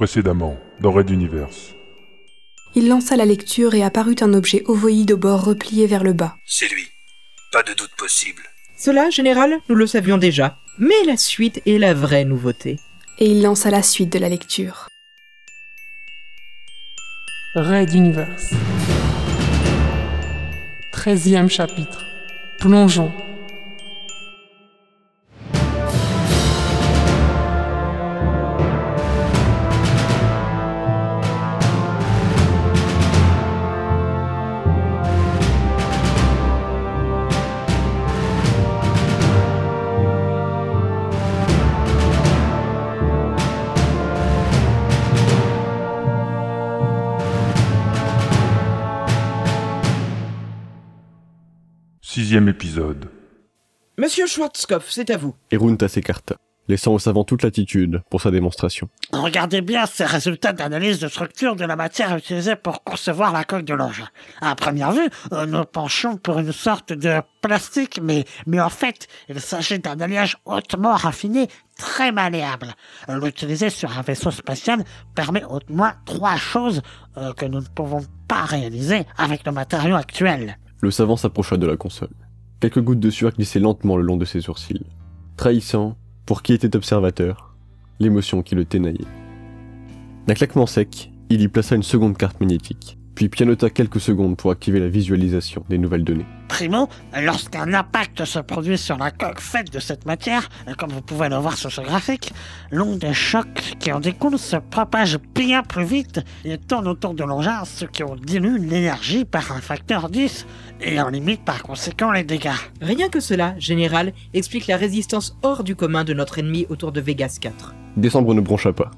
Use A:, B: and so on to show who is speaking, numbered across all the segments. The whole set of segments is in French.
A: Précédemment, dans Red Universe.
B: Il lança la lecture et apparut un objet ovoïde au bord replié vers le bas.
C: C'est lui. Pas de doute possible.
D: Cela, général, nous le savions déjà. Mais la suite est la vraie nouveauté.
B: Et il lança la suite de la lecture.
E: Red Universe. Treizième chapitre. Plongeons.
A: Sixième épisode.
D: Monsieur Schwarzkopf, c'est à vous.
F: Et Runta s'écarta, laissant au savant toute latitude pour sa démonstration.
G: Regardez bien ces résultats d'analyse de structure de la matière utilisée pour concevoir la coque de l'engin. À première vue, euh, nous penchons pour une sorte de plastique, mais, mais en fait, il s'agit d'un alliage hautement raffiné, très malléable. L'utiliser sur un vaisseau spatial permet au moins trois choses euh, que nous ne pouvons pas réaliser avec nos matériaux actuels.
F: Le savant s'approcha de la console. Quelques gouttes de sueur glissaient lentement le long de ses sourcils, trahissant, pour qui était observateur, l'émotion qui le ténaillait. D'un claquement sec, il y plaça une seconde carte magnétique, puis pianota quelques secondes pour activer la visualisation des nouvelles données.
G: Primo, lorsqu'un impact se produit sur la coque faite de cette matière, comme vous pouvez le voir sur ce graphique, l'onde de choc qui en découle se propage bien plus vite et tourne autour de l'engin, ce qui en dilue l'énergie par un facteur 10 et en limite par conséquent les dégâts.
D: Rien que cela, général, explique la résistance hors du commun de notre ennemi autour de Vegas 4.
F: Décembre ne broncha pas,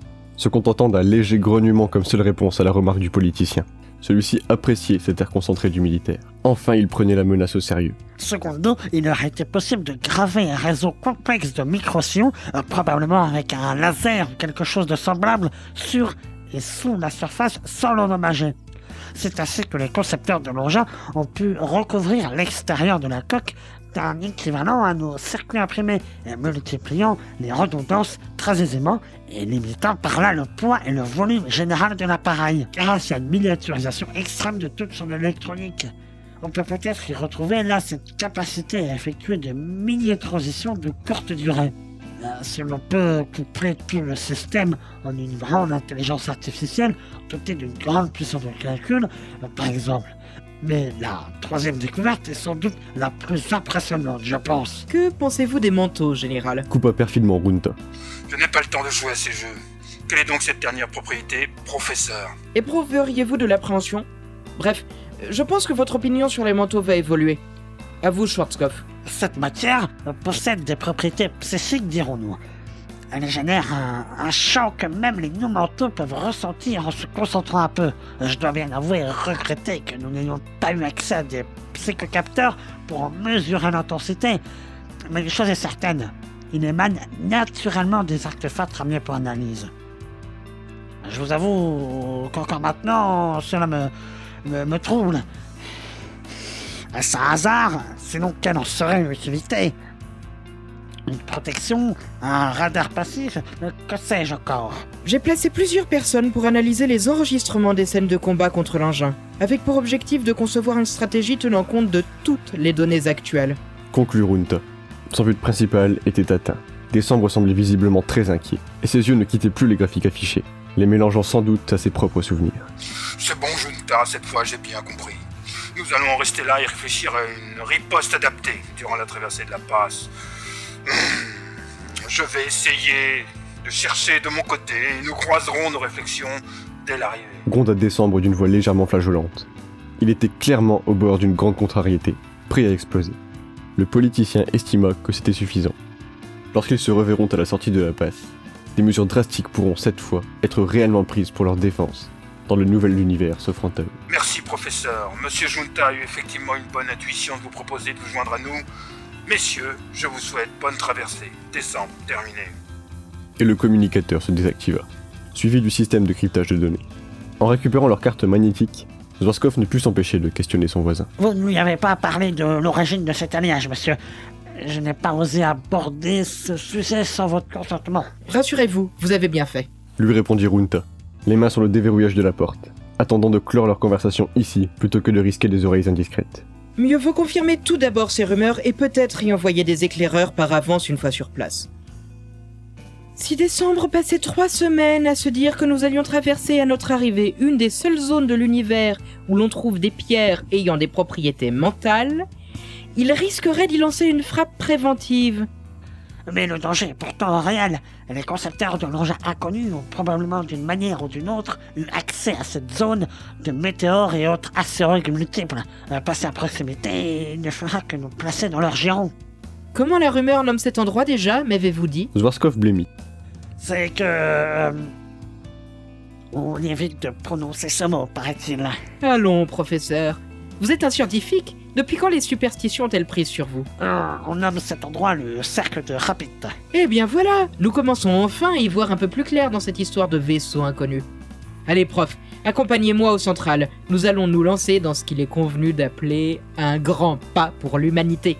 F: se contentant d'un léger grognement comme seule réponse à la remarque du politicien. Celui-ci appréciait cet air concentré du militaire. Enfin, il prenait la menace au sérieux.
G: Secondo, il aurait été possible de graver un réseau complexe de micro-sillons, euh, probablement avec un laser ou quelque chose de semblable, sur et sous la surface sans l'endommager. C'est ainsi que les concepteurs de l'engin ont pu recouvrir l'extérieur de la coque d'un équivalent à nos circuits imprimés, multipliant les redondances très aisément et limitant par là le poids et le volume général de l'appareil, grâce à une miniaturisation extrême de toute son électronique. On peut peut-être y retrouver là cette capacité à effectuer de mini-transitions de courte durée. Euh, Si l'on peut coupler tout le système en une grande intelligence artificielle dotée d'une grande puissance de calcul, euh, par exemple. Mais la troisième découverte est sans doute la plus impressionnante, je pense.
D: Que pensez-vous des manteaux, général?
F: Coupa perfidement Runta.
C: Je n'ai pas le temps de jouer à ces jeux. Quelle est donc cette dernière propriété, professeur?
D: Éprouveriez-vous de l'appréhension? Bref, je pense que votre opinion sur les manteaux va évoluer. À vous, Schwarzkopf.
G: Cette matière possède des propriétés psychiques, dirons-nous. Elle génère un, champ que même les non-mentaux peuvent ressentir en se concentrant un peu. Je dois bien avouer et regretter que nous n'ayons pas eu accès à des psychocapteurs pour en mesurer l'intensité. Mais une chose est certaine, il émane naturellement des artefacts ramenés pour analyse. Je vous avoue qu'encore maintenant, cela me, me, me trouble. Est-ce un hasard Sinon, quelle en serait l'utilité? Une protection Un radar passif Que sais-je encore?
D: J'ai placé plusieurs personnes pour analyser les enregistrements des scènes de combat contre l'engin, avec pour objectif de concevoir une stratégie tenant compte de toutes les données actuelles.
F: Conclut Runta. Son but principal était atteint. Décembre semblait visiblement très inquiet, et ses yeux ne quittaient plus les graphiques affichés, les mélangeant sans doute à ses propres souvenirs.
C: C'est bon, Junta, cette fois j'ai bien compris. Nous allons rester là et réfléchir à une riposte adaptée durant la traversée de la passe. Je vais essayer de chercher de mon côté et nous croiserons nos réflexions dès l'arrivée.
F: gronda Décembre d'une voix légèrement flageolante. Il était clairement au bord d'une grande contrariété, prêt à exploser. Le politicien estima que c'était suffisant. Lorsqu'ils se reverront à la sortie de la passe, des mesures drastiques pourront cette fois être réellement prises pour leur défense, dans le nouvel univers s'offrant à eux.
C: Merci, professeur. Monsieur Junta a eu effectivement une bonne intuition de vous proposer de vous joindre à nous. Messieurs, je vous souhaite bonne traversée. Décembre, terminé.
F: Et le communicateur se désactiva, suivi du système de cryptage de données. En récupérant leur carte magnétique, Zwaskov ne put s'empêcher de questionner son voisin.
G: Vous ne lui avez pas parlé de l'origine de cet alliage, monsieur. Je n'ai pas osé aborder ce sujet sans votre consentement.
D: Rassurez-vous, vous avez bien fait.
F: lui répondit Runta, les mains sur le déverrouillage de la porte, attendant de clore leur conversation ici plutôt que de risquer des oreilles indiscrètes.
D: Mieux vaut confirmer tout d'abord ces rumeurs et peut-être y envoyer des éclaireurs par avance une fois sur place. Si Décembre passait trois semaines à se dire que nous allions traverser à notre arrivée une des seules zones de l'univers où l'on trouve des pierres ayant des propriétés mentales, il risquerait d'y lancer une frappe préventive.
G: Mais le danger est pourtant réel. Les concepteurs de l'engin inconnu ont probablement d'une manière ou d'une autre eu accès à cette zone de météores et autres astéroïdes multiples. Euh, Passer à proximité ne fera que nous placer dans leur giron.
D: Comment la rumeur nomme cet endroit déjà, m'avez-vous dit?
F: Zwarskov blêmit.
G: C'est que... euh, on évite de prononcer ce mot, paraît-il.
D: Allons, professeur. Vous êtes un scientifique Depuis quand les superstitions ont-elles prise sur vous?
G: Euh, on nomme cet endroit le cercle de Rapid.
D: Eh bien voilà, nous commençons enfin à y voir un peu plus clair dans cette histoire de vaisseau inconnu. Allez prof, accompagnez-moi au central. Nous allons nous lancer dans ce qu'il est convenu d'appeler un grand pas pour l'humanité.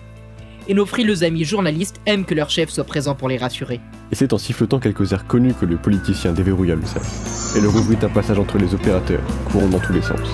D: Et nos frileux amis journalistes aiment que leur chef soit présent pour les rassurer.
F: Et c'est en sifflotant quelques airs connus que le politicien déverrouilla le sac, et leur ouvrit un passage entre les opérateurs, courant dans tous les sens.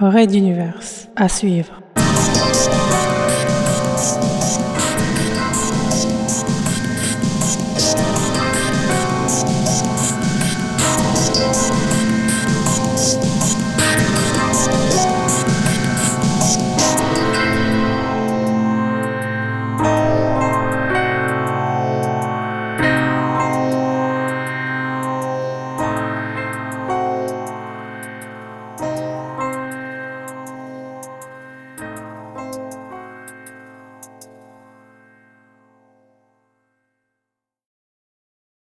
E: Raid d'univers à suivre.